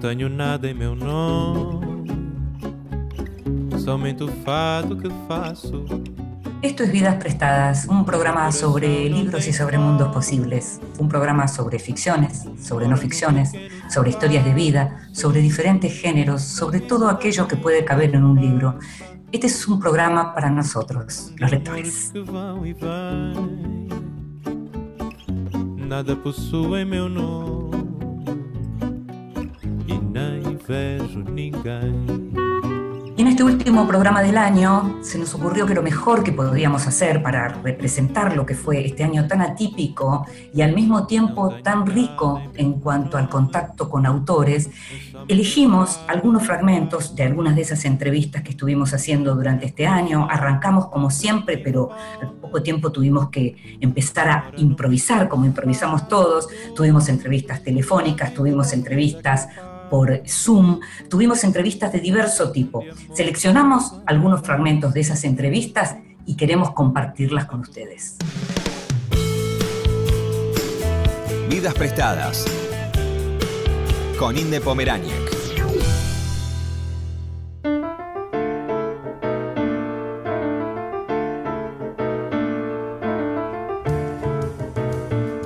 tenho nada em meu nome, somente o fato que faço. Esto es Vidas Prestadas, un programa sobre libros y sobre mundos posibles, un programa sobre ficciones, sobre no ficciones, sobre historias de vida, sobre diferentes géneros, sobre todo aquello que puede caber en un libro. Este es un programa para nosotros, los lectores. Nada meu este último programa del año se nos ocurrió que lo mejor que podríamos hacer para representar lo que fue este año tan atípico y al mismo tiempo tan rico en cuanto al contacto con autores, elegimos algunos fragmentos de algunas de esas entrevistas que estuvimos haciendo durante este año. Arrancamos como siempre, pero al poco tiempo tuvimos que empezar a improvisar, como improvisamos todos. Tuvimos entrevistas telefónicas, tuvimos entrevistas por Zoom, tuvimos entrevistas de diverso tipo. Seleccionamos algunos fragmentos de esas entrevistas y queremos compartirlas con ustedes. Vidas prestadas con Inde Pomeráñez.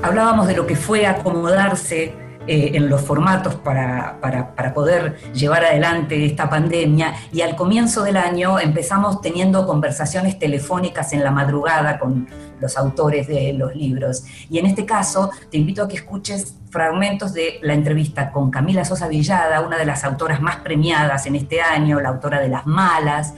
Hablábamos de lo que fue acomodarse eh, en los formatos para, para, poder llevar adelante esta pandemia y al comienzo del año empezamos teniendo conversaciones telefónicas en la madrugada con los autores de los libros. Y en este caso te invito a que escuches fragmentos de la entrevista con Camila Sosa Villada, una de las autoras más premiadas en este año, la autora de Las Malas.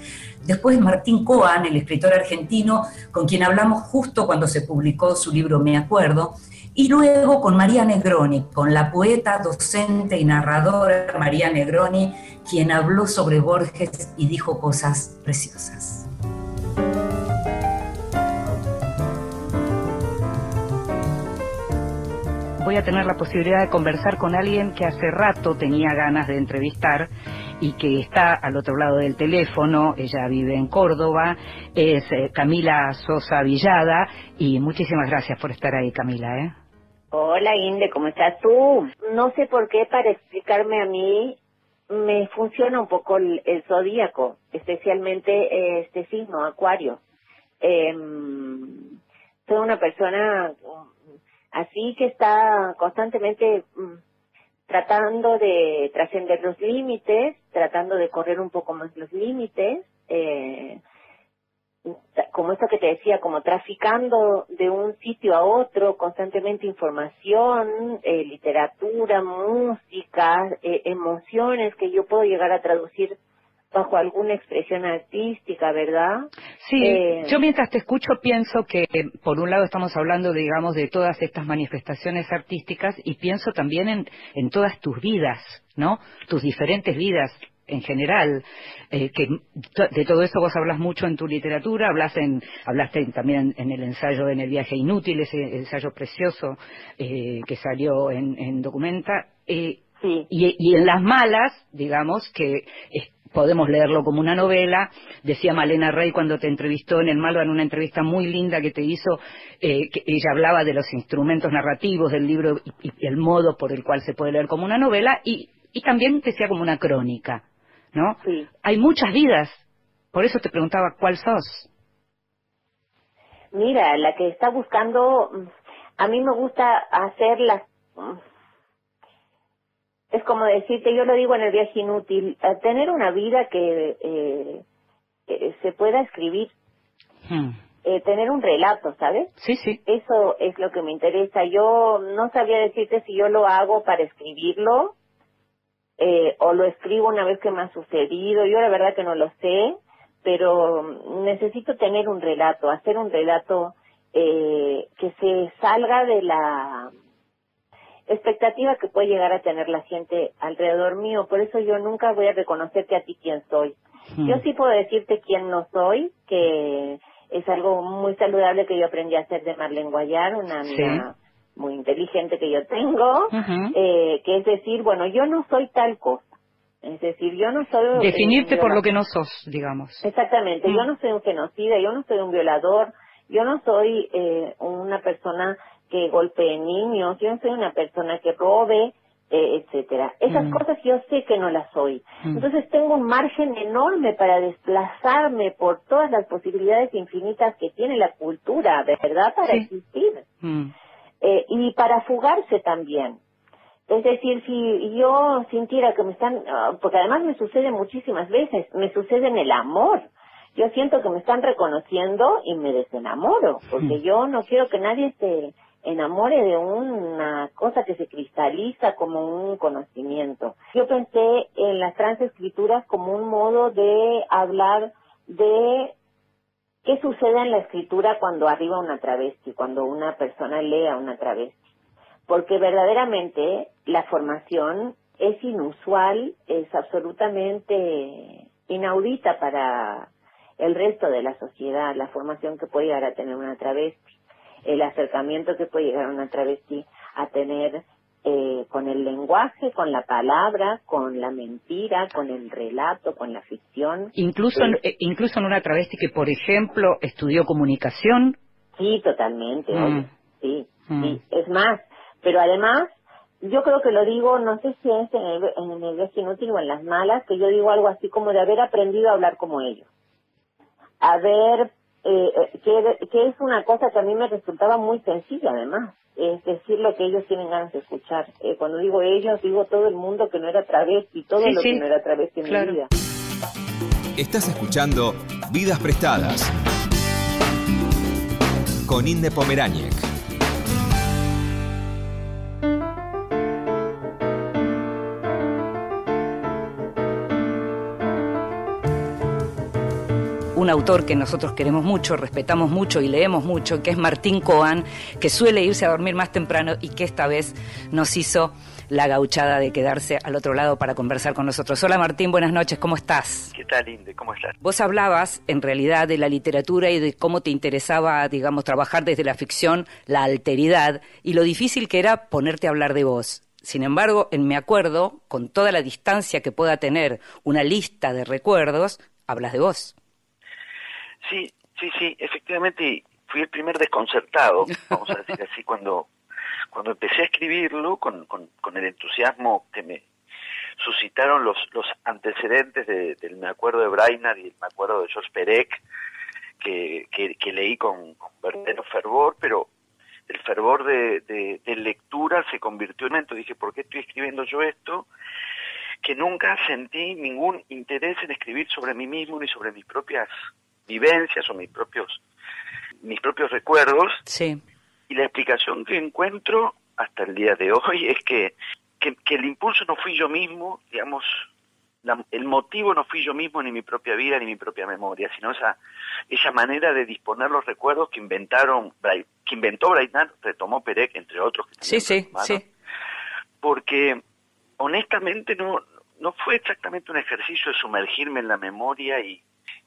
Después Martín Coan, el escritor argentino, con quien hablamos justo cuando se publicó su libro Me Acuerdo. Y luego con María Negroni, con la poeta, docente y narradora María Negroni, quien habló sobre Borges y dijo cosas preciosas. Voy a tener la posibilidad de conversar con alguien que hace rato tenía ganas de entrevistar y que está al otro lado del teléfono, ella vive en Córdoba, es eh, Camila Sosa Villada y muchísimas gracias por estar ahí Camila. ¿eh? Hola Inde, ¿cómo estás tú? No sé por qué para explicarme a mí me funciona un poco el, zodíaco, especialmente este signo, Acuario. Em, soy una persona así que está constantemente mm, tratando de trascender los límites, tratando de correr un poco más los límites. Eh, como esto que te decía, como traficando de un sitio a otro, constantemente información, eh, literatura, música, eh, emociones que yo puedo llegar a traducir bajo alguna expresión artística, ¿verdad? Sí, eh, yo mientras te escucho pienso que por un lado estamos hablando, digamos, de todas estas manifestaciones artísticas y pienso también en, en todas tus vidas, ¿no? Tus diferentes vidas, en general, eh, que de todo eso vos hablas mucho en tu literatura, hablas en, hablaste también en el ensayo en el viaje inútil, ese ensayo precioso eh, que salió en, Documenta, eh, y, en las malas, digamos, que podemos leerlo como una novela, decía Malena Rey cuando te entrevistó en el Malva en una entrevista muy linda que te hizo, que ella hablaba de los instrumentos narrativos del libro y, el modo por el cual se puede leer como una novela, y, y también decía como una crónica. ¿No? Sí. Hay muchas vidas, por eso te preguntaba cuál sos. Mira, la que está buscando, a mí me gusta hacer las... Es como decirte, yo lo digo en el viaje inútil, tener una vida que eh, se pueda escribir, hmm. eh, tener un relato, ¿sabes? Sí, sí. Eso es lo que me interesa. Yo no sabía decirte si yo lo hago para escribirlo eh, o lo escribo una vez que me ha sucedido, yo la verdad que no lo sé, pero necesito tener un relato, hacer un relato eh, que se salga de la expectativa que puede llegar a tener la gente alrededor mío, por eso yo nunca voy a reconocerte a ti quién soy. Hmm. Yo sí puedo decirte quién no soy, que es algo muy saludable que yo aprendí a hacer de Marlene Guayar, una amiga muy inteligente que yo tengo, eh, que es decir, bueno, yo no soy tal cosa. Es decir, yo no soy... Definirte por lo que no sos, digamos. Exactamente, Mm. yo no soy un genocida, yo no soy un violador, yo no soy eh, una persona que golpee niños, yo no soy una persona que robe, eh, etcétera. Esas Mm. cosas yo sé que no las soy. Mm. Entonces tengo un margen enorme para desplazarme por todas las posibilidades infinitas que tiene la cultura, de verdad, para Sí. existir. Mm. Eh, y para fugarse también. Es decir, si yo sintiera que me están, ah, porque además me sucede muchísimas veces, me sucede en el amor. Yo siento que me están reconociendo y me desenamoro, porque yo no quiero que nadie se enamore de una cosa que se cristaliza como un conocimiento. Yo pensé en las transescrituras como un modo de hablar de qué sucede en la escritura cuando arriba una travesti, cuando una persona lee a una travesti porque verdaderamente la formación es inusual, es absolutamente inaudita para el resto de la sociedad, la formación que puede llegar a tener una travesti, el acercamiento que puede llegar una travesti a tener eh, con el lenguaje, con la palabra, con la mentira, con el relato, con la ficción. Incluso, en, eh, incluso en una travesti que, por ejemplo, estudió comunicación. Sí, totalmente, Mm. oye, sí, Mm. sí, es más, pero además, yo creo que lo digo, no sé si es en el, en el inútil o en las malas, que yo digo algo así como de haber aprendido a hablar como ellos. Haber, eh, eh, que, que es una cosa que a mí me resultaba muy sencilla además, es decir lo que ellos tienen ganas de escuchar. Eh, cuando digo ellos, digo todo el mundo que no era travesti, todo Sí, lo sí, que no era travesti en claro. mi vida. Estás escuchando Vidas Prestadas con Inde Pomeráñez. Un autor que nosotros queremos mucho, respetamos mucho y leemos mucho, que es Martín Coan, que suele irse a dormir más temprano y que esta vez nos hizo la gauchada de quedarse al otro lado para conversar con nosotros. Hola Martín, buenas noches, ¿cómo estás? ¿Qué tal, Inde? ¿Cómo estás? Vos hablabas en realidad de la literatura y de cómo te interesaba, digamos, trabajar desde la ficción, la alteridad y lo difícil que era ponerte a hablar de vos. Sin embargo, en mi acuerdo, con toda la distancia que pueda tener una lista de recuerdos, hablas de vos. Sí, sí, sí, efectivamente fui el primer desconcertado, vamos a decir así, cuando, cuando empecé a escribirlo con, con, el entusiasmo que me suscitaron los, los antecedentes de- del Me acuerdo de Brainerd y el Me acuerdo de George Perec, que, que, leí con, verdadero fervor, pero el fervor de, de, de lectura se convirtió en momento. Dije, ¿por qué estoy escribiendo yo esto? Que nunca sentí ningún interés en escribir sobre mí mismo ni sobre mis propias vivencias o mis propios mis propios recuerdos Sí. y la explicación que encuentro hasta el día de hoy es que, que, que el impulso no fui yo mismo, digamos, la- el motivo no fui yo mismo ni mi propia vida ni mi propia memoria, sino esa esa manera de disponer los recuerdos que inventaron que inventó Brainard, retomó Perec entre otros que Sí, sí, sí. porque honestamente no no fue exactamente un ejercicio de sumergirme en la memoria y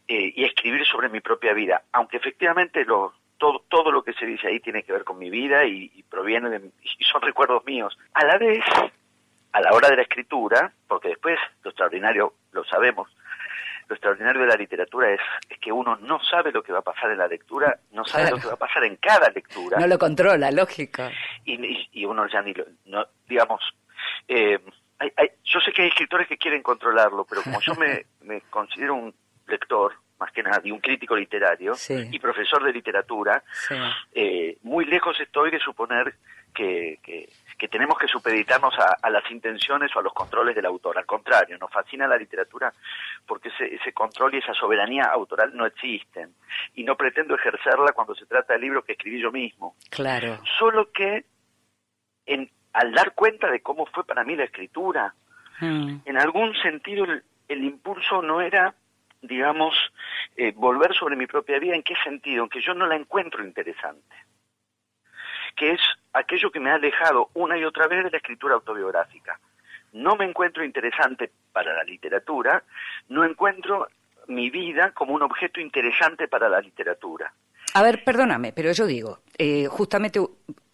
eh, y escribir sobre mi propia vida, aunque efectivamente lo, todo, todo lo que se dice ahí tiene que ver con mi vida y, y proviene de, y son recuerdos míos. A la vez, a la hora de la escritura, porque después lo extraordinario, lo sabemos, lo extraordinario de la literatura es, es que uno no sabe lo que va a pasar en la lectura, no sabe Claro. lo que va a pasar en cada lectura No lo controla, lógico. y, y- y uno ya ni lo, no, digamos, eh, hay- hay- yo sé que hay escritores que quieren controlarlo, pero como yo me, me considero un lector, más que nada, y un crítico literario, Sí. y profesor de literatura, Sí. eh, muy lejos estoy de suponer que, que, que tenemos que supeditarnos a, a las intenciones o a los controles del autor. Al contrario, nos fascina la literatura porque ese, ese control y esa soberanía autoral no existen. Y no pretendo ejercerla cuando se trata de libros que escribí yo mismo Claro. solo que en, al dar cuenta de cómo fue para mí la escritura, Mm. en algún sentido el, el impulso no era, digamos, eh, volver sobre mi propia vida. ¿En qué sentido? En que yo no la encuentro interesante. Que es aquello que me ha alejado una y otra vez de la escritura autobiográfica. No me encuentro interesante para la literatura, no encuentro mi vida como un objeto interesante para la literatura. A ver, perdóname, pero yo digo, eh, justamente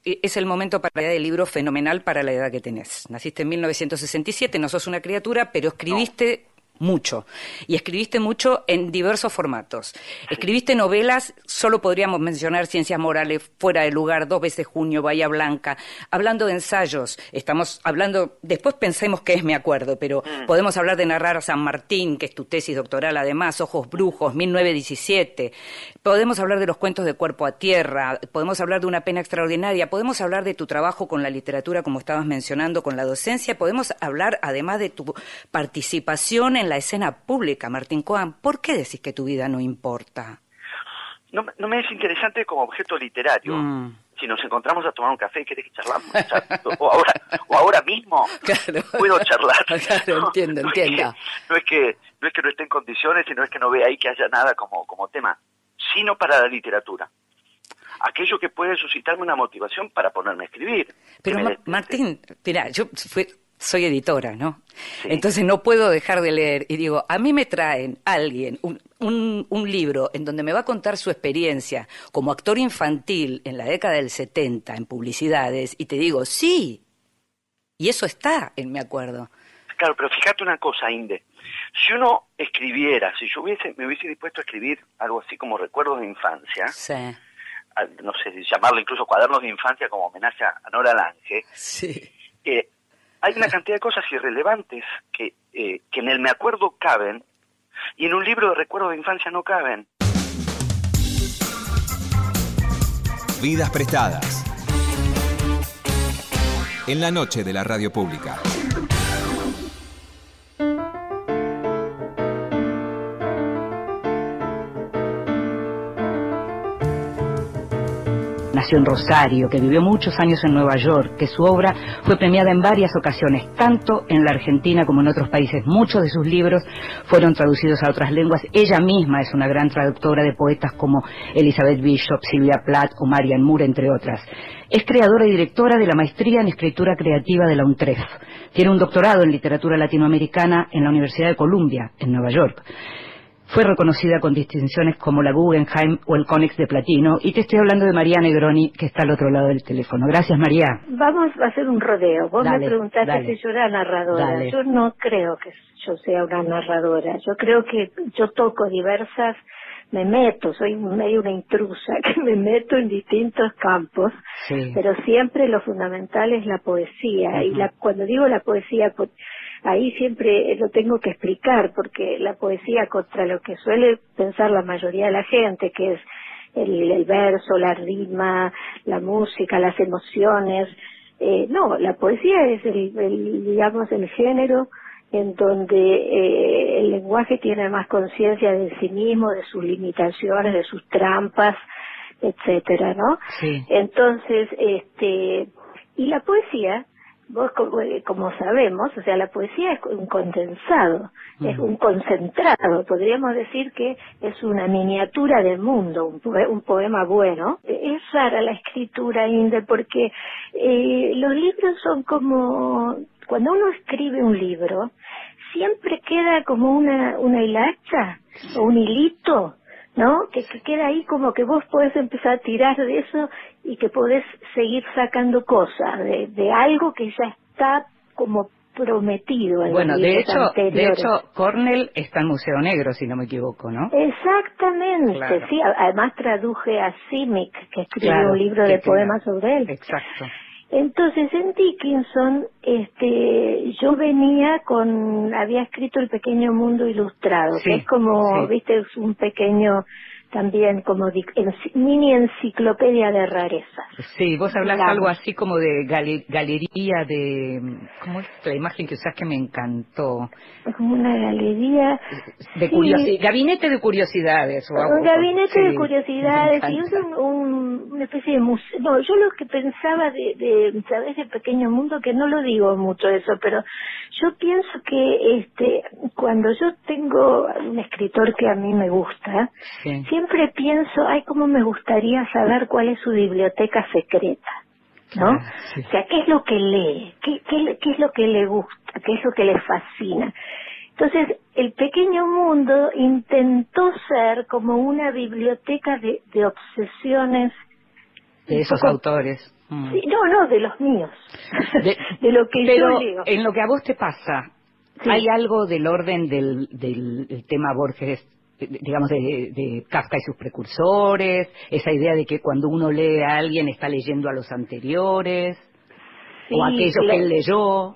e, es el momento para leer el libro fenomenal para la edad que tenés. Naciste en 1967, no sos una criatura, pero escribiste mucho. Y escribiste mucho en diversos formatos. Escribiste novelas, solo podríamos mencionar Ciencias Morales, Fuera de Lugar, Dos veces Junio, Bahía Blanca. Hablando de ensayos, estamos hablando, después pensemos que es Me Acuerdo, pero mm. podemos hablar de Narrar a San Martín, que es tu tesis doctoral además, Ojos Brujos, 1917. Podemos hablar de los cuentos de Cuerpo a Tierra, podemos hablar de Una Pena Extraordinaria, podemos hablar de tu trabajo con la literatura, como estabas mencionando, con la docencia, podemos hablar además de tu participación en en la escena pública, Martín Coan, ¿por qué decís que tu vida no importa? No, me es interesante como objeto literario. Mm. Si nos encontramos a tomar un café, ¿querés que charlamos? o, ahora, o ahora mismo puedo charlar. Claro, entiendo, entiendo. No es, que, no es que no esté en condiciones, sino es que no ve ahí que haya nada como, como tema, sino para la literatura aquello que puede suscitarme una motivación para ponerme a escribir. Pero Martín, mira, yo fui, soy editora, ¿no? Entonces no puedo dejar de leer y digo, a mí me traen alguien, un, un, libro en donde me va a contar su experiencia como actor infantil en la década del 70 en publicidades y te digo, sí, y eso está en mi acuerdo. Claro, pero fíjate una cosa, Inde. Si uno escribiera, si yo hubiese, me hubiese dispuesto a escribir algo así como recuerdos de infancia, no sé, llamarlo incluso cuadernos de infancia como homenaje a Nora Lange, sí. Eh, hay una cantidad de cosas irrelevantes que, eh, que en el me acuerdo caben y en un libro de recuerdo de infancia no caben. Vidas prestadas. En la noche de la radio pública. Nació en Rosario, que vivió muchos años en Nueva York, que su obra fue premiada en varias ocasiones, tanto en la Argentina como en otros países. Muchos de sus libros fueron traducidos a otras lenguas. Ella misma es una gran traductora de poetas como Elizabeth Bishop, Silvia Plath o Marian Moore, entre otras. Es creadora y directora de la maestría en escritura creativa de la UNTREF. Tiene un doctorado en literatura latinoamericana en la Universidad de Columbia, en Nueva York. Fue reconocida con distinciones como la Guggenheim o el Conex de Platino. Y te estoy hablando de María Negroni, que está al otro lado del teléfono. Gracias, María. Vamos a hacer un rodeo. Vos me preguntaste si yo era narradora. Yo no creo que yo sea una narradora. Yo creo que yo toco diversas me meto, soy medio una intrusa, que me meto en distintos campos, pero siempre lo fundamental es la poesía. Y la, cuando digo la poesía, ahí siempre lo tengo que explicar, porque la poesía contra lo que suele pensar la mayoría de la gente, que es el, verso, la rima, la música, las emociones, eh, no, la poesía es el, digamos, el género en donde eh, el lenguaje tiene más conciencia de sí mismo, de sus limitaciones, de sus trampas, etcétera, ¿no? Sí. Entonces, este, y la poesía vos eh, como, sabemos, o sea, la poesía es un condensado, es un concentrado, podríamos decir que es una miniatura del mundo, un, poema bueno. Es rara la escritura, Inde, porque eh, los libros son como, cuando uno escribe un libro, siempre queda como una, una hilacha o un hilito ¿no? Que, queda ahí como que vos podés empezar a tirar de eso y que podés seguir sacando cosas de, de algo que ya está como prometido. En bueno, de hecho, de hecho, Cornell está en Museo Negro, si no me equivoco, ¿no? Exactamente, sí. Además traduje a Simic, que escribió un libro de poemas sobre él. Exacto. Entonces en Dickinson, este, yo venía con, había escrito El Pequeño Mundo Ilustrado, que es como, viste, es un pequeño también como mini enciclopedia de rarezas. Sí, vos hablas algo así como de galería de... ¿Cómo es la imagen que usás que me encantó? Es como una galería... De curiosidades, gabinete de curiosidades. un gabinete de curiosidades y es un, una especie de museo. No, yo lo que pensaba de, de, ¿sabes? El pequeño mundo, que no lo digo mucho eso, pero yo pienso que este cuando yo tengo un escritor que a mí me gusta, siempre pienso, ay, cómo me gustaría saber cuál es su biblioteca secreta, ¿no? O sea, ¿qué es lo que lee? ¿Qué, qué, es lo que le gusta? ¿Qué es lo que le fascina? Entonces, el pequeño mundo intentó ser como una biblioteca de, obsesiones. De esos autores. Mm. Sí, no, no, de los míos. De, lo que pero yo en lo que a vos te pasa, ¿hay algo del orden del, del tema Borges digamos, de, de, Kafka y sus precursores, esa idea de que cuando uno lee a alguien está leyendo a los anteriores, o aquello que él leyó.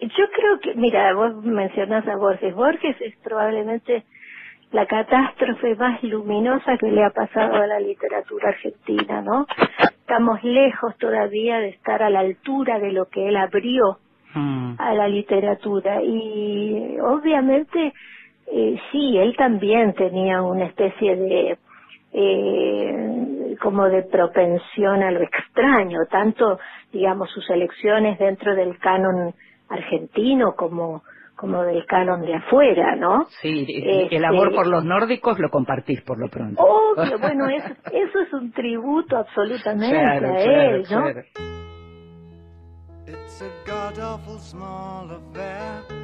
Yo creo que, mira, vos mencionás a Borges. Borges es probablemente la catástrofe más luminosa que le ha pasado a la literatura argentina, ¿no? Estamos lejos todavía de estar a la altura de lo que él abrió mm. a la literatura y obviamente eh, sí, él también tenía una especie de eh, como de propensión a lo extraño, tanto digamos sus elecciones dentro del canon argentino como como del canon de afuera, ¿no? Sí, el amor este, por los nórdicos lo compartís por lo pronto. Obvio, bueno, eso, eso es un tributo absolutamente a él, ¿no? It's a god awful small affair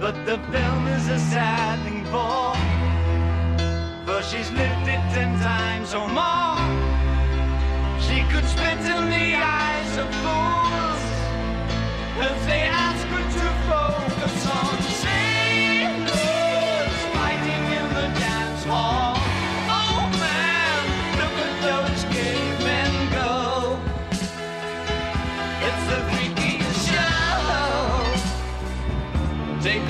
But the film is a sad thing for, for she's lived it ten times or more. She could spit in the eyes of fools if they ask her to focus on sailors fighting in the dance hall. Oh man, look at those go. It's the freakiest show. Take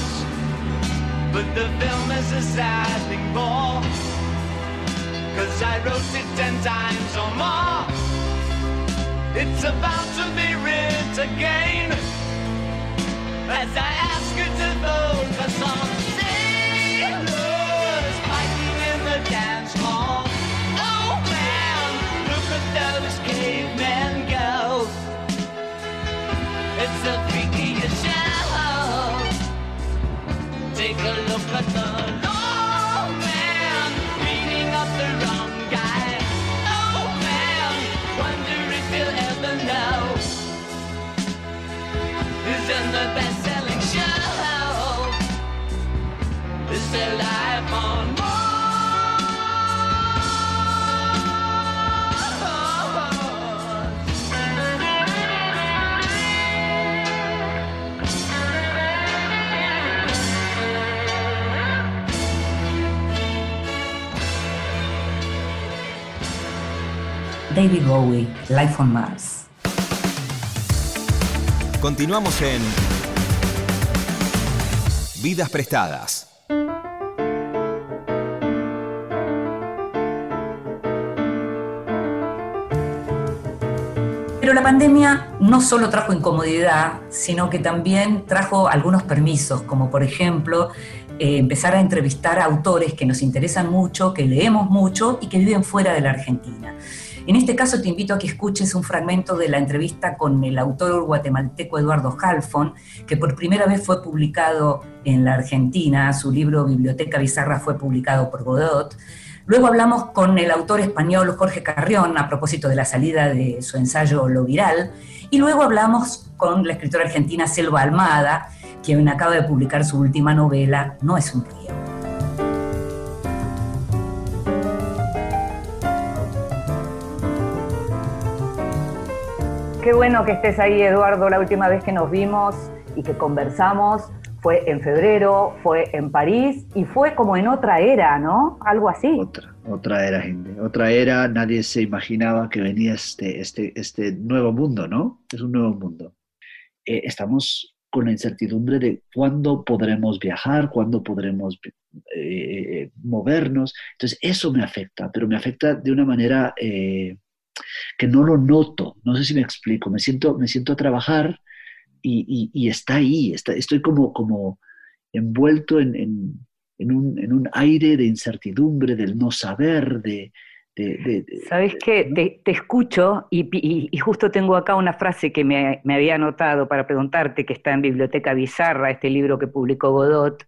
But the film is a sad thing more Cause I wrote it ten times or more. It's about to be writ again As I ask you to focus on sailors Fighting in the dance hall. Oh man, look at those cavemen go. It's a David Bowie, Life on Mars. Continuamos en Vidas Prestadas. La pandemia no solo trajo incomodidad, sino que también trajo algunos permisos, como por ejemplo eh, empezar a entrevistar a autores que nos interesan mucho, que leemos mucho y que viven fuera de la Argentina. En este caso te invito a que escuches un fragmento de la entrevista con el autor guatemalteco Eduardo Halfon, que por primera vez fue publicado en la Argentina, su libro Biblioteca Bizarra fue publicado por Godot. Luego hablamos con el autor español Jorge Carrión a propósito de la salida de su ensayo Lo Viral, y luego hablamos con la escritora argentina Selva Almada, quien acaba de publicar su última novela, No es un río. Qué bueno que estés ahí, Eduardo. La última vez que nos vimos y que conversamos fue en febrero, fue en París y fue como en otra era, ¿no? Algo así. Otra, otra era, gente. Otra era, nadie se imaginaba que venía este, este, este nuevo mundo, ¿no? Es un nuevo mundo. Eh, estamos con la incertidumbre de cuándo podremos viajar, cuándo podremos eh, movernos. Entonces, eso me afecta, pero me afecta de una manera eh, que no lo noto. No sé si me explico. Me siento, me siento a trabajar y, está ahí. Está, estoy como, como envuelto en, un, aire de incertidumbre, del no saber, de, ¿Sabes qué? Te, escucho y, justo tengo acá una frase que me, había anotado para preguntarte, que está en Biblioteca Bizarra, este libro que publicó Godot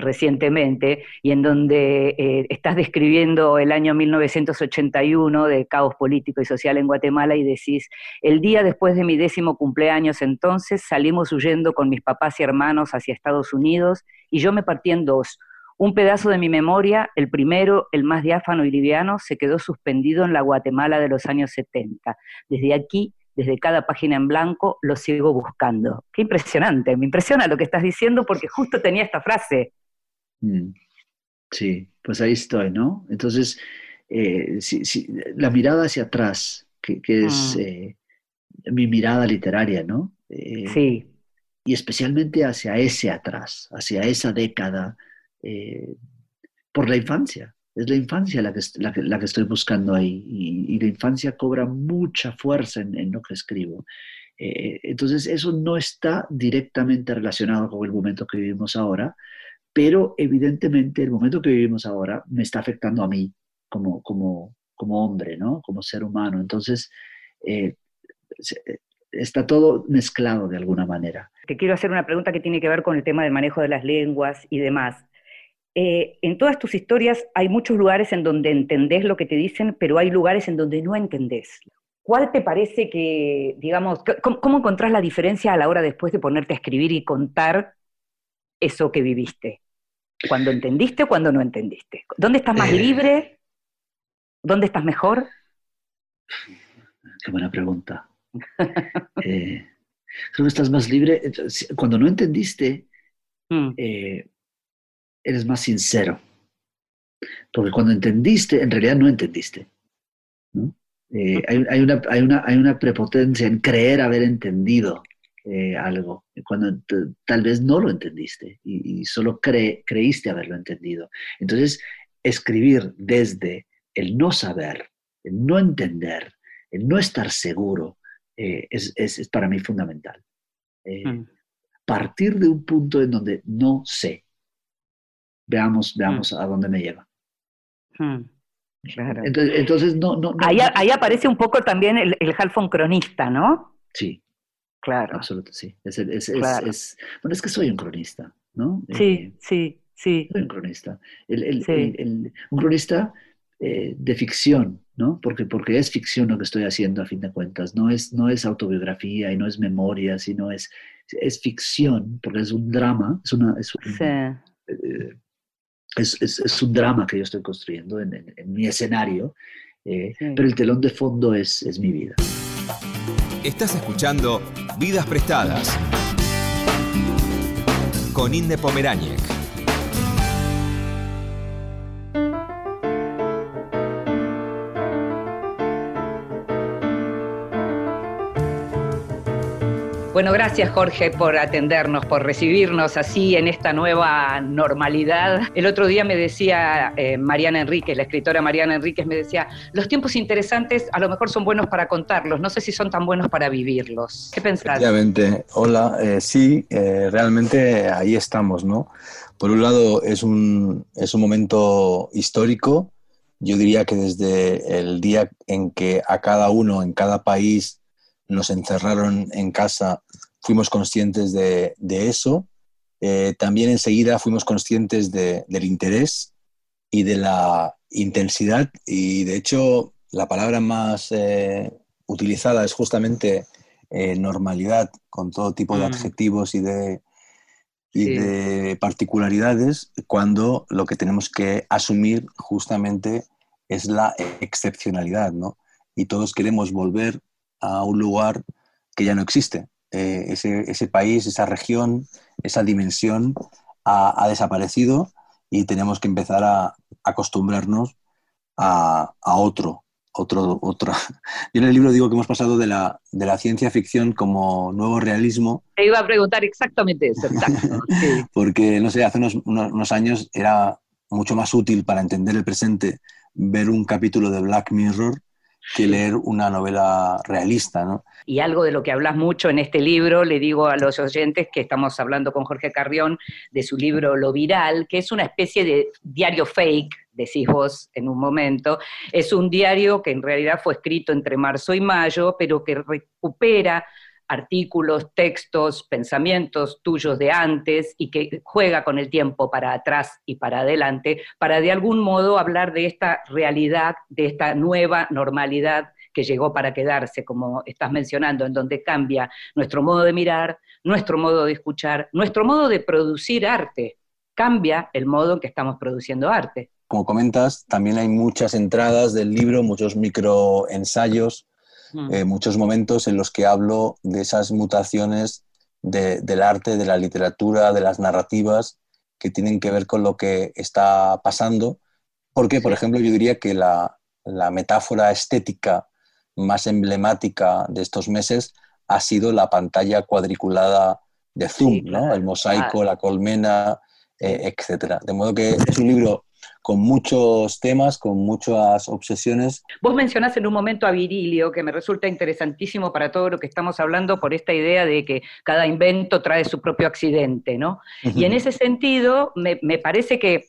recientemente, y en donde eh, estás describiendo el año 1981 de caos político y social en Guatemala y decís, el día después de mi décimo cumpleaños entonces salimos huyendo con mis papás y hermanos hacia Estados Unidos y yo me partí en dos un pedazo de mi memoria, el primero, el más diáfano y liviano, se quedó suspendido en la Guatemala de los años 70. Desde aquí, desde cada página en blanco, lo sigo buscando. Qué impresionante, me impresiona lo que estás diciendo porque justo tenía esta frase. Mm. Sí, pues ahí estoy, ¿no? Entonces, eh, la mirada hacia atrás, que, es mm. eh, mi mirada literaria, ¿no? Eh, sí. Y especialmente hacia ese atrás, hacia esa década eh, por la infancia. Es la infancia la que, la que, estoy buscando ahí y, la infancia cobra mucha fuerza en, lo que escribo. Entonces eso no está directamente relacionado con el momento que vivimos ahora, pero evidentemente el momento que vivimos ahora me está afectando a mí como, como, hombre, ¿no? como ser humano. Entonces eh, está todo mezclado de alguna manera. Te quiero hacer una pregunta que tiene que ver con el tema del manejo de las lenguas y demás. Eh, en todas tus historias hay muchos lugares en donde entendés lo que te dicen, pero hay lugares en donde no entendés. ¿Cuál te parece que, digamos, cómo, encontrás la diferencia a la hora después de ponerte a escribir y contar eso que viviste? ¿Cuando entendiste o cuando no entendiste? ¿Dónde estás más eh. libre? ¿Dónde estás mejor? Qué buena pregunta. eh, creo que estás más libre. Cuando no entendiste, mm. eh, eres más sincero. Porque cuando entendiste, en realidad no entendiste. Eh, hay, una, hay, una, hay, una, prepotencia en creer haber entendido eh, algo, cuando tal vez no lo entendiste y, solo creíste haberlo entendido. Entonces, escribir desde el no saber, el no entender, el no estar seguro, eh, es, es, para mí fundamental. Mm. Partir de un punto en donde no sé, veamos, veamos mm. a dónde me lleva. Mm. Entonces, no, no, ahí, aparece un poco también el, el cronista, ¿no? Sí. Claro. Absolutamente, sí. Es, bueno, es que soy un cronista, ¿no? Sí, eh, sí, sí. Soy un cronista. un cronista eh, de ficción, ¿no? Porque, porque es ficción lo que estoy haciendo a fin de cuentas. No es, no es autobiografía y no es memoria, sino es, es ficción, porque es un drama, es una... Es sí. Eh, es, un drama que yo estoy construyendo en, mi escenario, eh, pero el telón de fondo es, es mi vida. Estás escuchando Vidas Prestadas con Inde Pomeráñez. Bueno, gracias Jorge por atendernos, por recibirnos así en esta nueva normalidad. El otro día me decía eh, Mariana Enríquez, la escritora Mariana Enríquez, me decía, los tiempos interesantes a lo mejor son buenos para contarlos, no sé si son tan buenos para vivirlos. ¿Qué pensás? Efectivamente, hola, eh, sí, eh, realmente ahí estamos, ¿no? Por un lado es un, es un momento histórico, yo diría que desde el día en que a cada uno, en cada país, nos encerraron en casa, fuimos conscientes de, eso. Eh, también enseguida fuimos conscientes del interés y de la intensidad y de hecho la palabra más eh, utilizada es justamente eh, normalidad con todo tipo de mm. adjetivos y de, y de particularidades cuando lo que tenemos que asumir justamente es la excepcionalidad, ¿no? Y todos queremos volver a un lugar que ya no existe. Eh, ese, país, esa región, esa dimensión ha, desaparecido y tenemos que empezar a acostumbrarnos a, a otro, otro, otra. Yo en el libro digo que hemos pasado de la, de la ciencia ficción como nuevo realismo. Te iba a preguntar exactamente eso, Porque, no sé, hace unos, unos, años era mucho más útil para entender el presente ver un capítulo de Black Mirror que leer una novela realista, ¿no? Y algo de lo que hablas mucho en este libro, le digo a los oyentes que estamos hablando con Jorge Carrión de su libro Lo Viral, que es una especie de diario fake decís vos en un momento, es un diario que en realidad fue escrito entre marzo y mayo, pero que recupera artículos, textos, pensamientos tuyos de antes y que juega con el tiempo para atrás y para adelante, para de algún modo hablar de esta realidad, de esta nueva normalidad que llegó para quedarse, como estás mencionando, en donde cambia nuestro modo de mirar, nuestro modo de escuchar, nuestro modo de producir arte, cambia el modo en que estamos produciendo arte. Como comentas, también hay muchas entradas del libro, muchos microensayos, mm. eh, muchos momentos en los que hablo de esas mutaciones del arte, de la literatura, de las narrativas que tienen que ver con lo que está pasando. Porque, por ejemplo, yo diría que la, metáfora estética más emblemática de estos meses ha sido la pantalla cuadriculada de Zoom, ¿no? el mosaico, la colmena, eh, etc. De modo que es un libro con muchos temas, con muchas obsesiones. Vos mencionás en un momento a Virilio, que me resulta interesantísimo para todo lo que estamos hablando por esta idea de que cada invento trae su propio accidente, ¿no? Y en ese sentido, me, parece que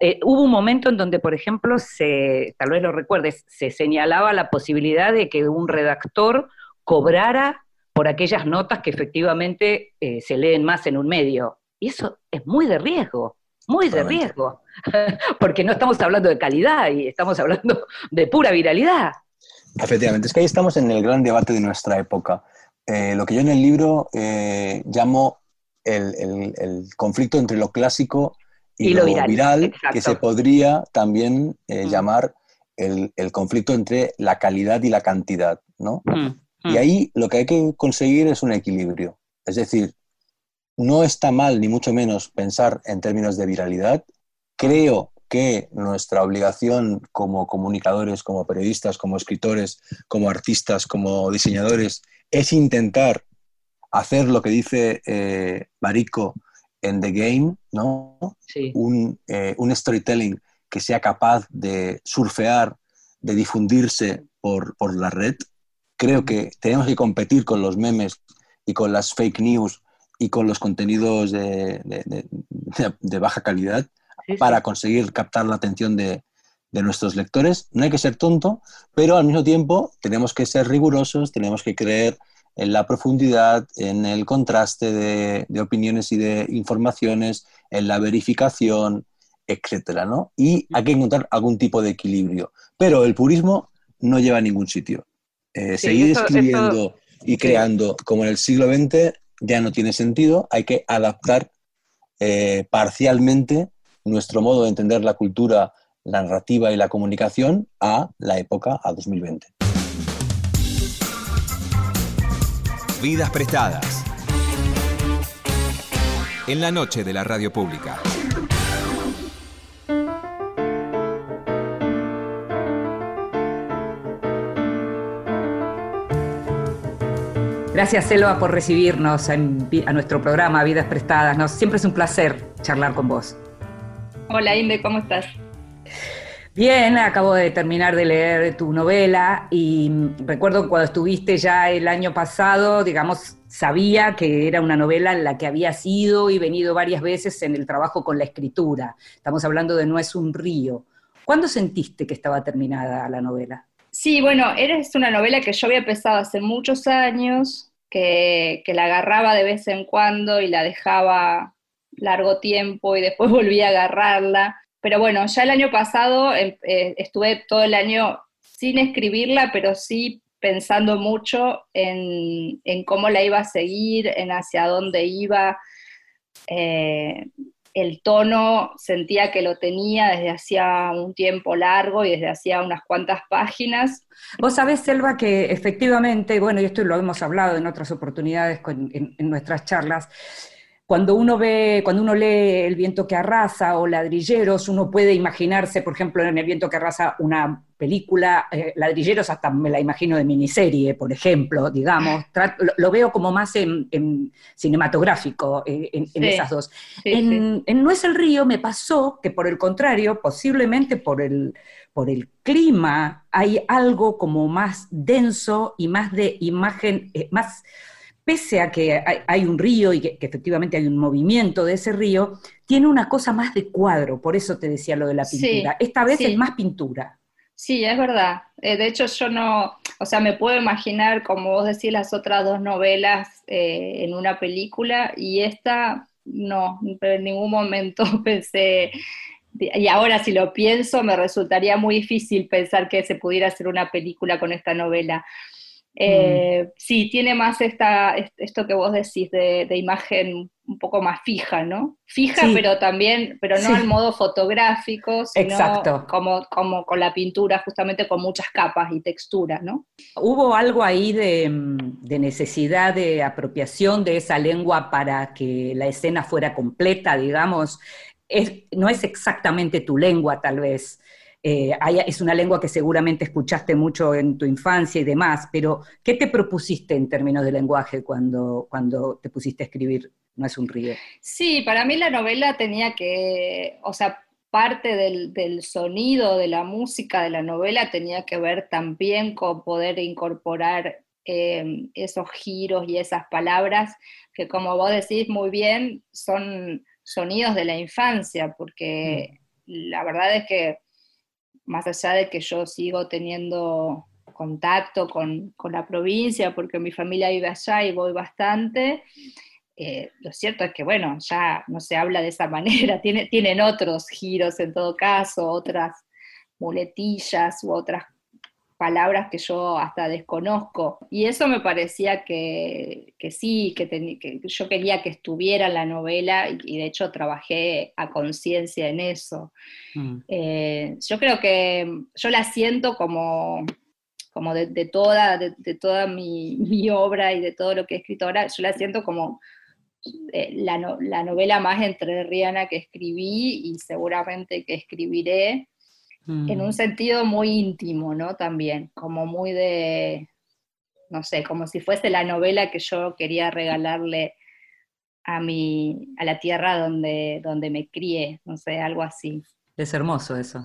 eh, hubo un momento en donde, por ejemplo, se, tal vez lo recuerdes, se señalaba la posibilidad de que un redactor cobrara por aquellas notas que efectivamente eh, se leen más en un medio. Y eso es muy de riesgo muy de riesgo, porque no estamos hablando de calidad y estamos hablando de pura viralidad. Efectivamente, es que ahí estamos en el gran debate de nuestra época. Eh, lo que yo en el libro eh, llamo el, conflicto entre lo clásico y, lo, viral, que se podría también eh, mm. llamar el, conflicto entre la calidad y la cantidad, ¿no? Mm, y mm. ahí lo que hay que conseguir es un equilibrio. Es decir, no está mal, ni mucho menos, pensar en términos de viralidad. Creo que nuestra obligación como comunicadores, como periodistas, como escritores, como artistas, como diseñadores, es intentar hacer lo que dice eh, Barico en The Game, ¿no? Un, eh, un, storytelling que sea capaz de surfear, de difundirse por, por la red. Creo que tenemos que competir con los memes y con las fake news y con los contenidos de, baja calidad para conseguir captar la atención de, nuestros lectores. No hay que ser tonto, pero al mismo tiempo tenemos que ser rigurosos, tenemos que creer en la profundidad, en el contraste de, opiniones y de informaciones, en la verificación, etcétera, ¿no? Y hay que encontrar algún tipo de equilibrio. Pero el purismo no lleva a ningún sitio. Eh, seguir escribiendo y creando como en el siglo XX ya no tiene sentido, hay que adaptar eh, parcialmente nuestro modo de entender la cultura, la narrativa y la comunicación a la época, a 2020. Vidas prestadas. En la noche de la radio pública. Gracias, Selva, por recibirnos a nuestro programa Vidas Prestadas. Siempre es un placer charlar con vos. Hola, Inde, ¿cómo estás? Bien, acabo de terminar de leer tu novela y recuerdo cuando estuviste ya el año pasado, digamos, sabía que era una novela en la que habías ido y venido varias veces en el trabajo con la escritura. Estamos hablando de No es un río, ¿Cuándo sentiste que estaba terminada la novela? Sí, bueno, es una novela que yo había empezado hace muchos años, que, la agarraba de vez en cuando y la dejaba largo tiempo y después volví a agarrarla. Pero bueno, ya el año pasado em, eh, estuve todo el año sin escribirla, pero sí pensando mucho en, cómo la iba a seguir, en hacia dónde iba. Eh, el tono sentía que lo tenía desde hacía un tiempo largo y desde hacía unas cuantas páginas. Vos sabés, Selva, que efectivamente, bueno, y esto lo hemos hablado en otras oportunidades en, nuestras charlas, cuando uno ve, cuando uno lee El viento que arrasa o Ladrilleros, uno puede imaginarse, por ejemplo, en El viento que arrasa una película, eh, Ladrilleros hasta me la imagino de miniserie, por ejemplo, digamos, lo, veo como más en, cinematográfico eh, en, esas dos. en, No es el río me pasó que por el contrario, posiblemente por el, por el clima, hay algo como más denso y más de imagen, eh, más pese a que hay, un río y que, efectivamente hay un movimiento de ese río, tiene una cosa más de cuadro, por eso te decía lo de la pintura. Esta vez es más pintura. Sí, es verdad. Eh, de hecho, yo no, o sea, me puedo imaginar, como vos decís, las otras dos novelas eh, en una película y esta no, en ningún momento pensé, y ahora si lo pienso, me resultaría muy difícil pensar que se pudiera hacer una película con esta novela. Eh, mm. Sí, tiene más esta, esto que vos decís de, imagen un poco más fija, ¿no? Fija, pero también, pero no al modo fotográfico, sino Como, como con la pintura, justamente con muchas capas y texturas, ¿no? ¿Hubo algo ahí de, de necesidad de apropiación de esa lengua para que la escena fuera completa, digamos? Es, no es exactamente tu lengua, tal vez, eh, es una lengua que seguramente escuchaste mucho en tu infancia y demás, pero ¿qué te propusiste en términos de lenguaje cuando, cuando te pusiste a escribir No es un río? Sí, para mí la novela tenía que, o sea, parte del, sonido, de la música de la novela tenía que ver también con poder incorporar em, esos giros y esas palabras que como vos decís muy bien son sonidos de la infancia, porque mm. la verdad es que más allá de que yo sigo teniendo contacto con, la provincia, porque mi familia vive allá y voy bastante, eh, lo cierto es que, bueno, ya no se habla de esa manera, Tiene, tienen otros giros en todo caso, otras muletillas u otras palabras que yo hasta desconozco. Y eso me parecía que, sí, que, yo quería que estuviera en la novela y, de hecho trabajé a conciencia en eso. Mm. Eh, yo creo que yo la siento como, como de, toda, de, toda mi, obra y de todo lo que he escrito ahora, yo la siento como eh, la, la novela más entrerriana que escribí y seguramente que escribiré en un mm. sentido muy íntimo, ¿no? También, como muy de, no sé, como si fuese la novela que yo quería regalarle a mi, a la tierra donde, donde me crié, no sé, algo así. Es hermoso eso.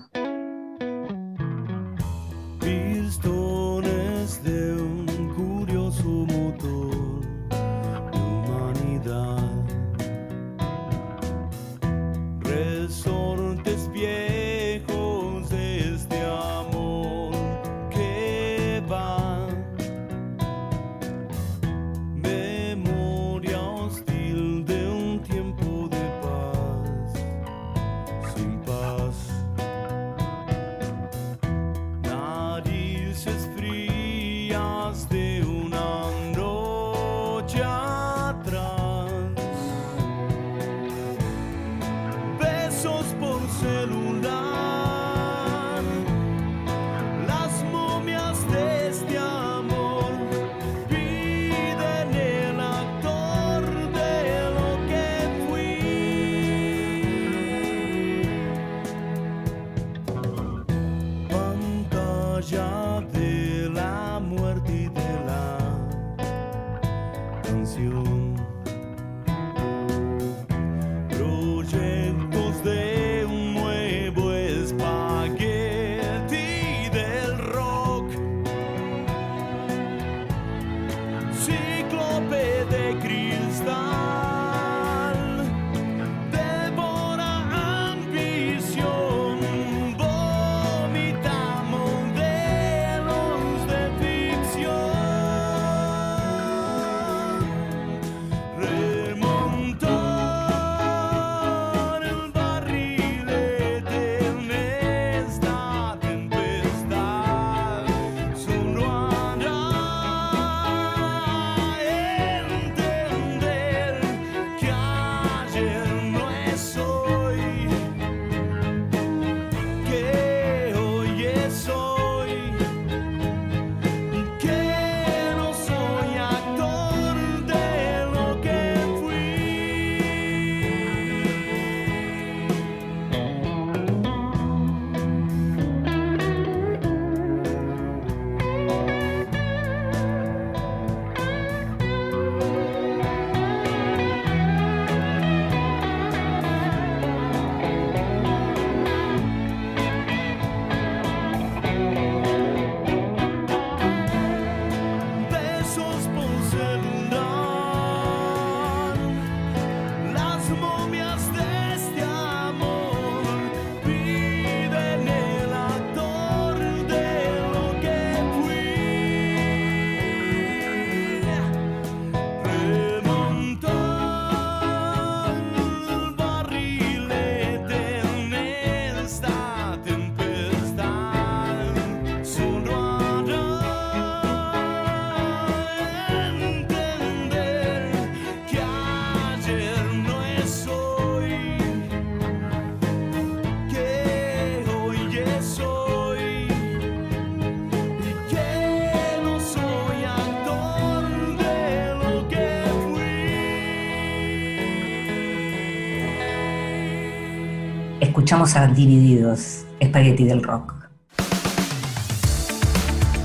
Escuchamos a Divididos, Spaghetti del Rock.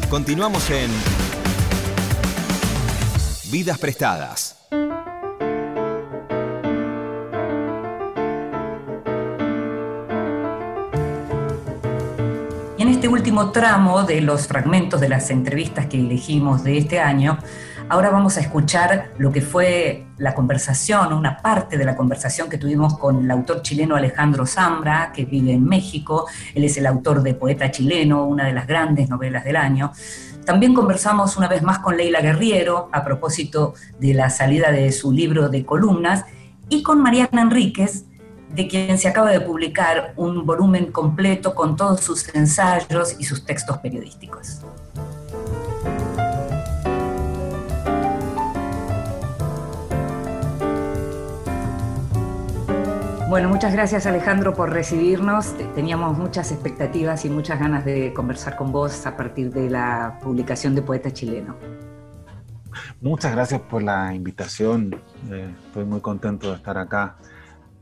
Continuamos en Vidas Prestadas. en este último tramo de los fragmentos de las entrevistas que elegimos de este año, ahora vamos a escuchar lo que fue la conversación, una parte de la conversación que tuvimos con el autor chileno Alejandro Zambra, que vive en México. Él es el autor de Poeta Chileno, una de las grandes novelas del año. También conversamos una vez más con Leila Guerriero a propósito de la salida de su libro de columnas y con Mariana Enríquez, de quien se acaba de publicar un volumen completo con todos sus ensayos y sus textos periodísticos. Bueno, muchas gracias Alejandro por recibirnos. Teníamos muchas expectativas y muchas ganas de conversar con vos a partir de la publicación de Poeta Chileno. Muchas gracias por la invitación. Eh, estoy muy contento de estar acá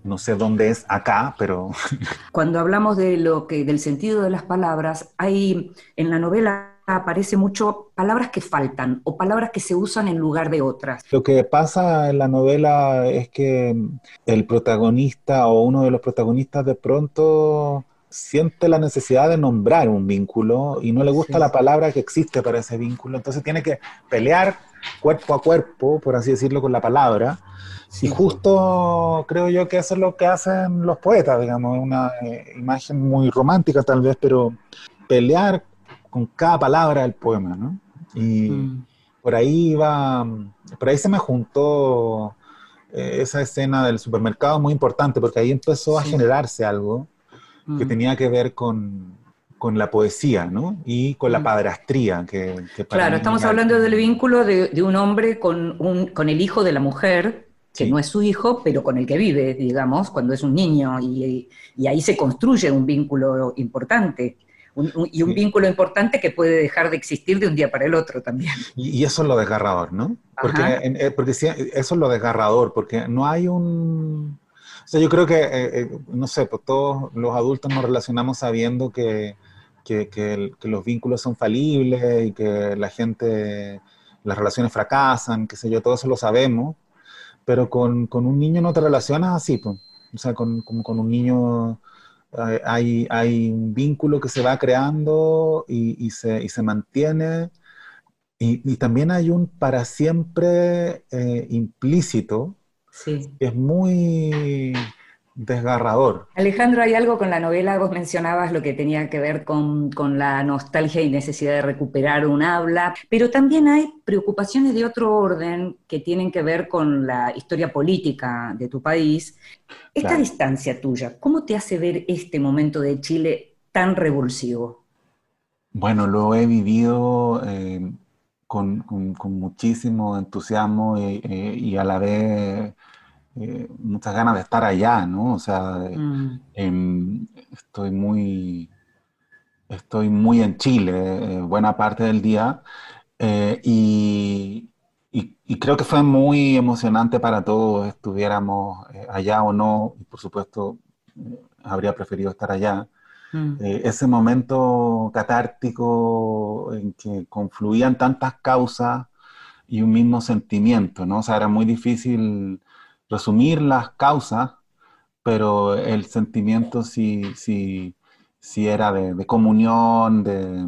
no sé dónde es acá, pero... Cuando hablamos de lo que, del sentido de las palabras, hay en la novela aparece mucho palabras que faltan o palabras que se usan en lugar de otras. Lo que pasa en la novela es que el protagonista o uno de los protagonistas de pronto siente la necesidad de nombrar un vínculo y no le gusta la palabra que existe para ese vínculo, entonces tiene que pelear cuerpo a cuerpo, por así decirlo, con la palabra. y justo creo yo que eso es lo que hacen los poetas, digamos, una eh, imagen muy romántica tal vez, pero pelear con cada palabra del poema, ¿no? Y mm. por ahí va, por ahí se me juntó eh, esa escena del supermercado muy importante, porque ahí empezó a generarse algo que mm. tenía que ver con, con la poesía, ¿no? Y con la mm. padrastría. Que, claro, estamos hablando del vínculo de, un hombre con, un, con el hijo de la mujer, que no es su hijo, pero con el que vive, digamos, cuando es un niño, y, ahí se construye un vínculo importante. Y un vínculo importante que puede dejar de existir de un día para el otro también. Y, eso es lo desgarrador, ¿no? Porque, eh, porque eso es lo desgarrador, porque no hay un... O sea, yo creo que, eh, eh, no sé, pues todos los adultos nos relacionamos sabiendo que, que, los vínculos son falibles y que la gente, las relaciones fracasan, qué sé yo, todo eso lo sabemos, pero con, un niño no te relacionas así, pues. o sea, con, con un niño hay, hay, un vínculo que se va creando y, se, y se, mantiene. Y, también hay un para siempre eh, implícito, sí. que es muy, desgarrador. Alejandro, hay algo con la novela, vos mencionabas lo que tenía que ver con, la nostalgia y necesidad de recuperar un habla, pero también hay preocupaciones de otro orden que tienen que ver con la historia política de tu país. Esta distancia tuya, ¿cómo te hace ver este momento de Chile tan revulsivo? Bueno, lo he vivido eh, con, muchísimo entusiasmo y, eh, y a la vez eh, muchas ganas de estar allá, ¿no? O sea, mm. em, estoy muy, estoy muy en Chile eh, buena parte del día eh, y, y, creo que fue muy emocionante para todos, estuviéramos allá o no, y por supuesto habría preferido estar allá. Mm. ese momento catártico en que confluían tantas causas y un mismo sentimiento, ¿no? O sea, era muy difícil resumir las causas, pero el sentimiento sí, sí, sí era de, comunión, de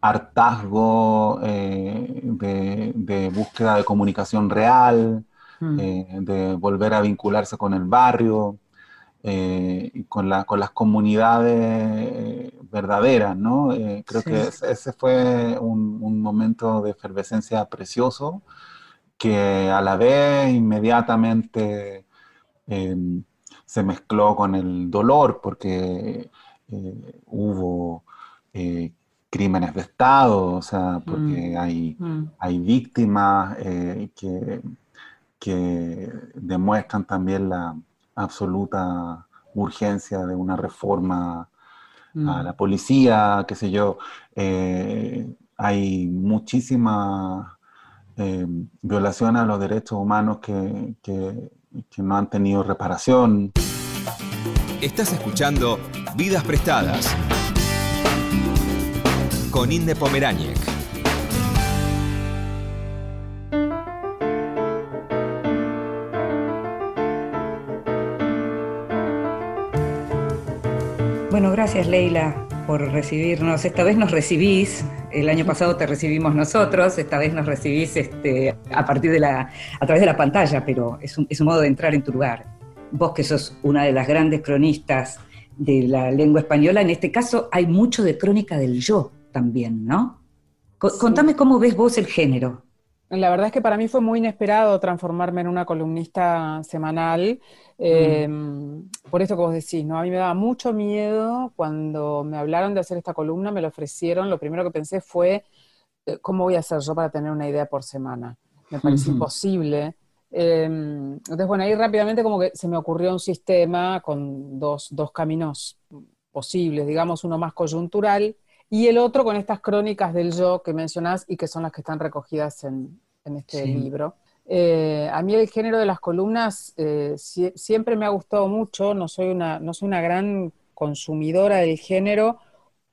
hartazgo, eh, de, búsqueda de comunicación real, mm. eh, de volver a vincularse con el barrio, eh, con, la, con las comunidades verdaderas, ¿no? creo que ese, fue un, un, momento de efervescencia precioso que a la vez inmediatamente em, se mezcló con el dolor porque eh, hubo eh, crímenes de Estado, o sea, porque mm, hay, mm. hay víctimas eh, que, que demuestran también la absoluta urgencia de una reforma a mm. la policía, qué sé yo. hay muchísimas eh, violación a los derechos humanos que, que, que no han tenido reparación. Estás escuchando Vidas Prestadas con Inde Pomeráñez. Bueno, gracias Leila por recibirnos. Esta vez nos recibís, el año pasado te recibimos nosotros, esta vez nos recibís este, a partir de la, a través de la pantalla, pero es un, es un modo de entrar en tu lugar. Vos que sos una de las grandes cronistas de la lengua española, en este caso hay mucho de crónica del yo también, ¿no? Contame cómo ves vos el género. La verdad es que para mí fue muy inesperado transformarme en una columnista semanal. Em, por eso que vos decís, ¿no? A mí me daba mucho miedo cuando me hablaron de hacer esta columna, me lo ofrecieron. Lo primero que pensé fue, eh, ¿cómo voy a hacer yo para tener una idea por semana? Me pareció imposible. Em, entonces, bueno, ahí rápidamente como que se me ocurrió un sistema con dos, dos caminos posibles, digamos, uno más coyuntural y el otro con estas crónicas del yo que mencionás y que son las que están recogidas en, este libro. Eh, a mí el género de las columnas eh, siempre me ha gustado mucho, no soy, una, no soy una gran consumidora del género,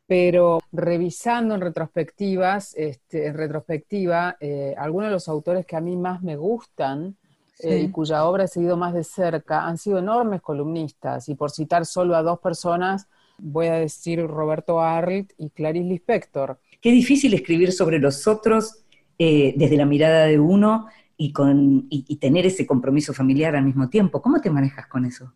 pero revisando en retrospectivas, este, en retrospectiva, eh, algunos de los autores que a mí más me gustan y cuya obra he seguido más de cerca han sido enormes columnistas, y por citar solo a dos personas, voy a decir Roberto Arlt y Clarice Lispector. Qué difícil escribir sobre los otros eh, desde la mirada de uno y, con, y, tener ese compromiso familiar al mismo tiempo. ¿Cómo te manejas con eso?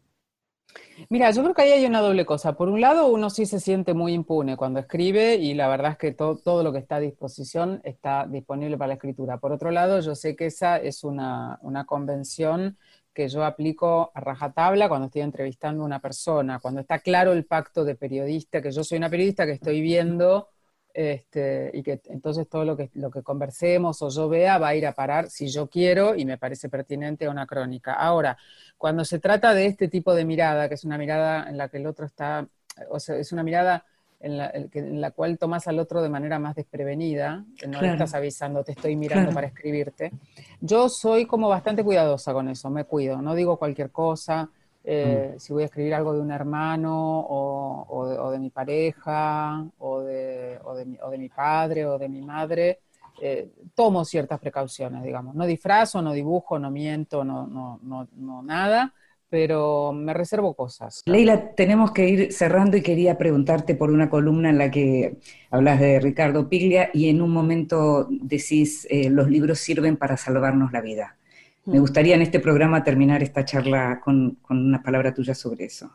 Mira, yo creo que ahí hay una doble cosa. Por un lado, uno sí se siente muy impune cuando escribe y la verdad es que todo lo que está a disposición está disponible para la escritura. Por otro lado, yo sé que esa es una, una convención que yo aplico a rajatabla cuando estoy entrevistando a una persona, cuando está claro el pacto de periodista, que yo soy una periodista que estoy viendo este, y que entonces todo lo que, lo que conversemos o yo vea va a ir a parar si yo quiero y me parece pertinente a una crónica. Ahora, cuando se trata de este tipo de mirada, que es una mirada en la que el otro está, o sea, es una mirada en la, cual tomas al otro de manera más desprevenida, no le estás avisando, te estoy mirando para escribirte. Yo soy como bastante cuidadosa con eso, me cuido, no digo cualquier cosa, eh, mm. si voy a escribir algo de un hermano o, de, mi pareja o de, mi, mi, padre o de mi madre, eh, tomo ciertas precauciones, digamos. No disfrazo, no dibujo, no miento, no, no, no, no nada, pero me reservo cosas. Leila, tenemos que ir cerrando y quería preguntarte por una columna en la que hablas de Ricardo Piglia y en un momento decís, eh, los libros sirven para salvarnos la vida. Me mm. gustaría en este programa terminar esta charla con, una palabra tuya sobre eso.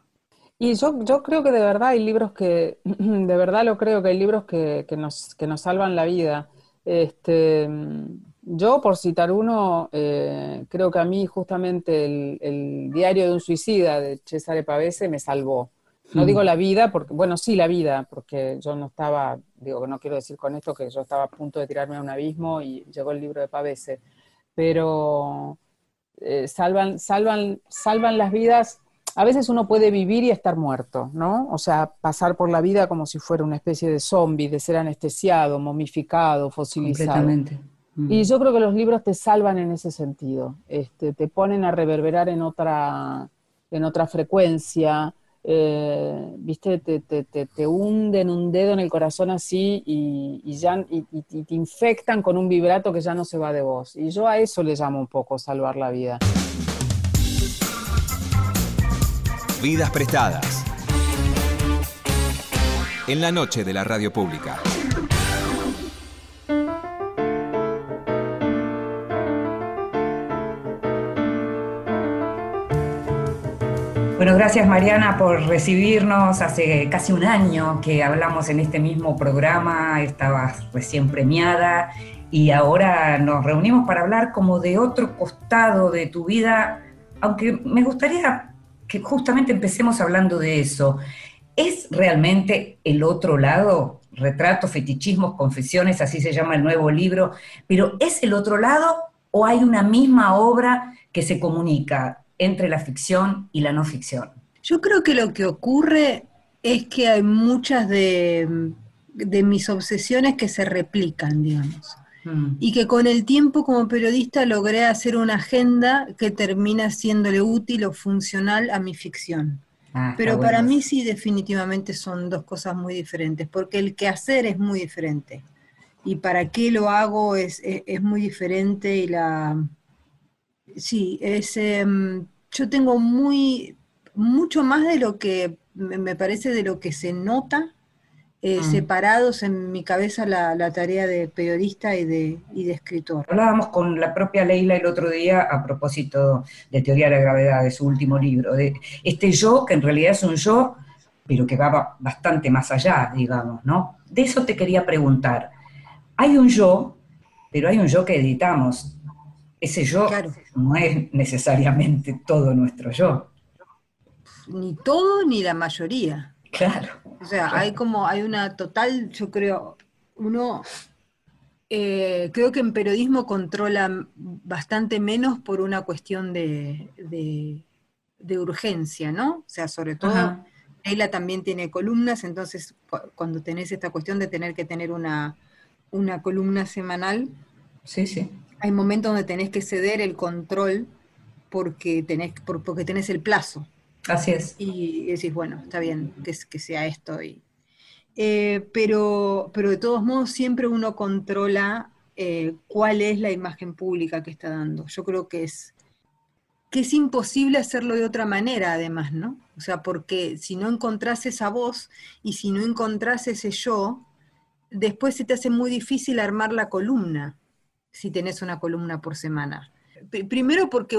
Y yo, yo creo que de verdad hay libros que, de verdad lo creo que hay libros que, que, nos, que nos salvan la vida. Este, yo, por citar uno, eh, creo que a mí justamente el, diario de un suicida de Cesare Pavese me salvó. No mm. digo la vida, porque, bueno, sí la vida, porque yo no estaba, digo que no quiero decir con esto que yo estaba a punto de tirarme a un abismo y llegó el libro de Pavese, pero eh, salvan, salvan, salvan las vidas. A veces uno puede vivir y estar muerto, ¿no? O sea, pasar por la vida como si fuera una especie de zombie, de ser anestesiado, momificado, fosilizado. Completamente y yo creo que los libros te salvan en ese sentido, este, te ponen a reverberar en otra, en otra frecuencia, eh, viste, te, te, te, hunden un dedo en el corazón así y, y ya, y, te infectan con un vibrato que ya no se va de vos. Y yo a eso le llamo un poco salvar la vida. Vidas prestadas. En la noche de la radio pública. Gracias Mariana por recibirnos. Hace casi un año que hablamos en este mismo programa, estabas recién premiada y ahora nos reunimos para hablar como de otro costado de tu vida, aunque me gustaría que justamente empecemos hablando de eso. ¿Es realmente el otro lado? Retratos, fetichismos, confesiones, así se llama el nuevo libro, pero ¿es el otro lado o hay una misma obra que se comunica? Entre la ficción y la no ficción? Yo creo que lo que ocurre es que hay muchas de, mis obsesiones que se replican, digamos. Mm. Y que con el tiempo como periodista logré hacer una agenda que termina siéndole útil o funcional a mi ficción. Ah, Pero para mí sí definitivamente son dos cosas muy diferentes, porque el que hacer es muy diferente. Y para qué lo hago es, es, muy diferente y la... Sí, es... Em, yo tengo muy... mucho más de lo que me parece de lo que se nota eh, mm. separados en mi cabeza la, tarea de periodista y de, y de escritor. Hablábamos con la propia Leila el otro día a propósito de Teoría de la Gravedad, de su último libro, de este yo, que en realidad es un yo, pero que va bastante más allá, digamos, ¿no? De eso te quería preguntar. Hay un yo, pero hay un yo que editamos. Ese yo no es necesariamente todo nuestro yo. Ni todo ni la mayoría. Claro. O sea, hay como, hay una total, yo creo, uno, eh, creo que en periodismo controla bastante menos por una cuestión de, de, urgencia, ¿no? O sea, sobre todo, Leila también tiene columnas, entonces cuando tenés esta cuestión de tener que tener una, una columna semanal, sí, sí. Hay momentos donde tenés que ceder el control porque tenés, porque tenés el plazo. Así es. Y decís, bueno, está bien que, que sea esto. Y, eh, pero, pero de todos modos siempre uno controla eh, cuál es la imagen pública que está dando. Yo creo que es, que es imposible hacerlo de otra manera, además, ¿no? O sea, porque si no encontrás esa voz y si no encontrás ese yo, después se te hace muy difícil armar la columna, si tenés una columna por semana primero porque,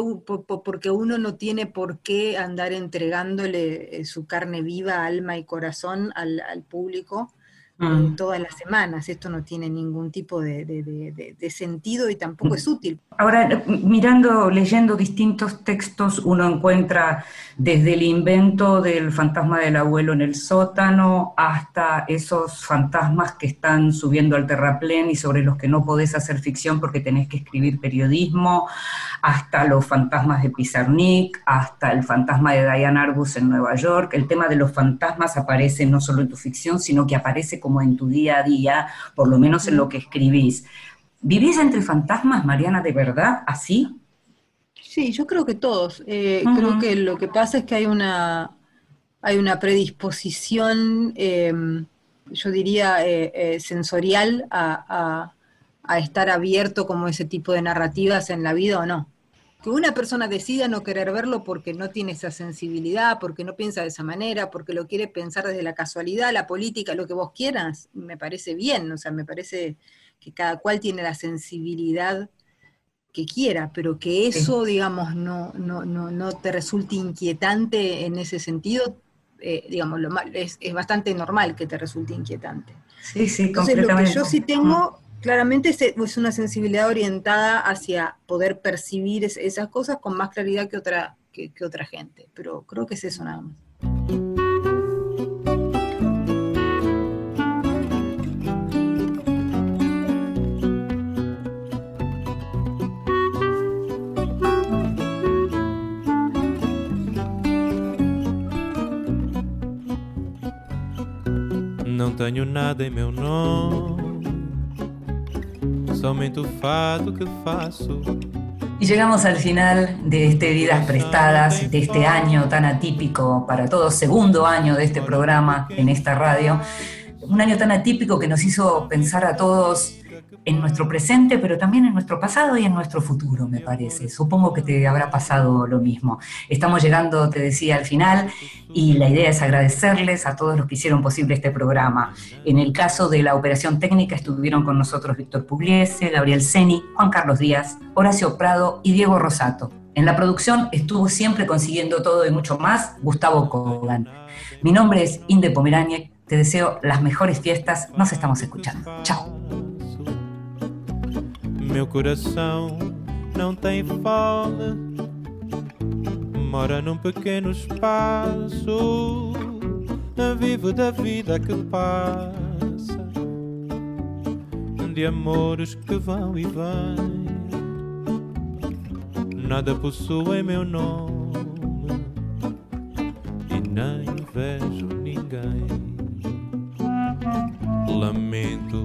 porque uno no tiene por qué andar entregándole eh, su carne viva, alma y corazón al, al público Mm. todas las semanas. Esto no tiene ningún tipo de, sentido y tampoco es útil. Ahora, mirando, leyendo distintos textos, uno encuentra desde el invento del fantasma del abuelo en el sótano hasta esos fantasmas que están subiendo al terraplén y sobre los que no podés hacer ficción porque tenés que escribir periodismo, hasta los fantasmas de Pizarnik, hasta el fantasma de Diane Arbus en Nueva York. El tema de los fantasmas aparece no solo en tu ficción, sino que aparece como en tu día a día, por lo menos en lo que escribís. ¿Vivís entre fantasmas, Mariana, de verdad, así? Sí, yo creo que todos. Eh, creo que lo que pasa es que hay una, hay una predisposición, em, yo diría, eh, eh, sensorial a, a, estar abierto como ese tipo de narrativas en la vida o no que una persona decida no querer verlo porque no tiene esa sensibilidad, porque no piensa de esa manera, porque lo quiere pensar desde la casualidad, la política, lo que vos quieras, me parece bien, o sea, me parece que cada cual tiene la sensibilidad que quiera, pero que eso, digamos, no, no, no, no te resulte inquietante en ese sentido, eh, digamos, lo es, es, bastante normal que te resulte inquietante. Sí, sí, Entonces, lo que yo sí tengo claramente es, una sensibilidad orientada hacia poder percibir esas cosas con más claridad que otra, que, otra gente, pero creo que es eso nada más. Não tenho nada em meu nome que Y llegamos al final de este Vidas Prestadas, de este año tan atípico para todos, segundo año de este programa en esta radio. Un año tan atípico que nos hizo pensar a todos en nuestro presente, pero también en nuestro pasado y en nuestro futuro, me parece. Supongo que te habrá pasado lo mismo. Estamos llegando, te decía, al final y la idea es agradecerles a todos los que hicieron posible este programa. En el caso de la operación técnica estuvieron con nosotros Víctor Pugliese, Gabriel Seni, Juan Carlos Díaz, Horacio Prado y Diego Rosato. En la producción estuvo siempre consiguiendo todo y mucho más Gustavo Kogan. Mi nombre es Inde Pomeraniec, te deseo las mejores fiestas, nos estamos escuchando. Chao. Meu coração não tem fome, mora num pequeno espaço, vivo da vida que passa, de amores que vão e vêm. Nada possui meu nome e nem vejo ninguém. Lamento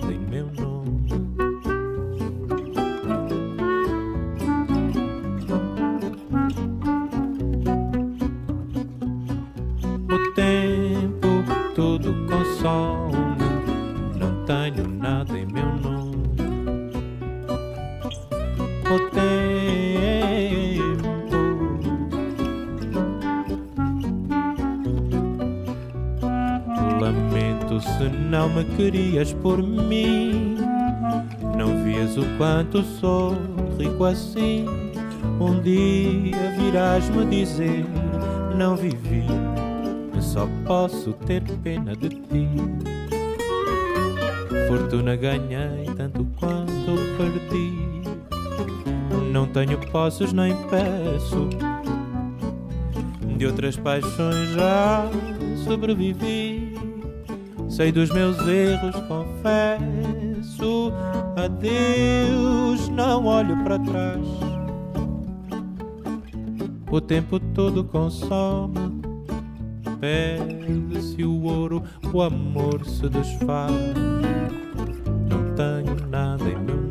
todo consome. Não tenho nada em meu nome. O se não me querias por mim. Não vias o quanto sou rico assim. Um dia virás-me dizer: Não vivi, só posso ter pena de ti. Fortuna ganhei tanto quanto perdi. Não tenho posses nem peço. De outras paixões já sobrevivi Sei dos meus erros, confesso. Adeus, não olho para trás. O tempo todo consome. Perde-se o ouro, o amor se desfaz. Não tenho nada em meu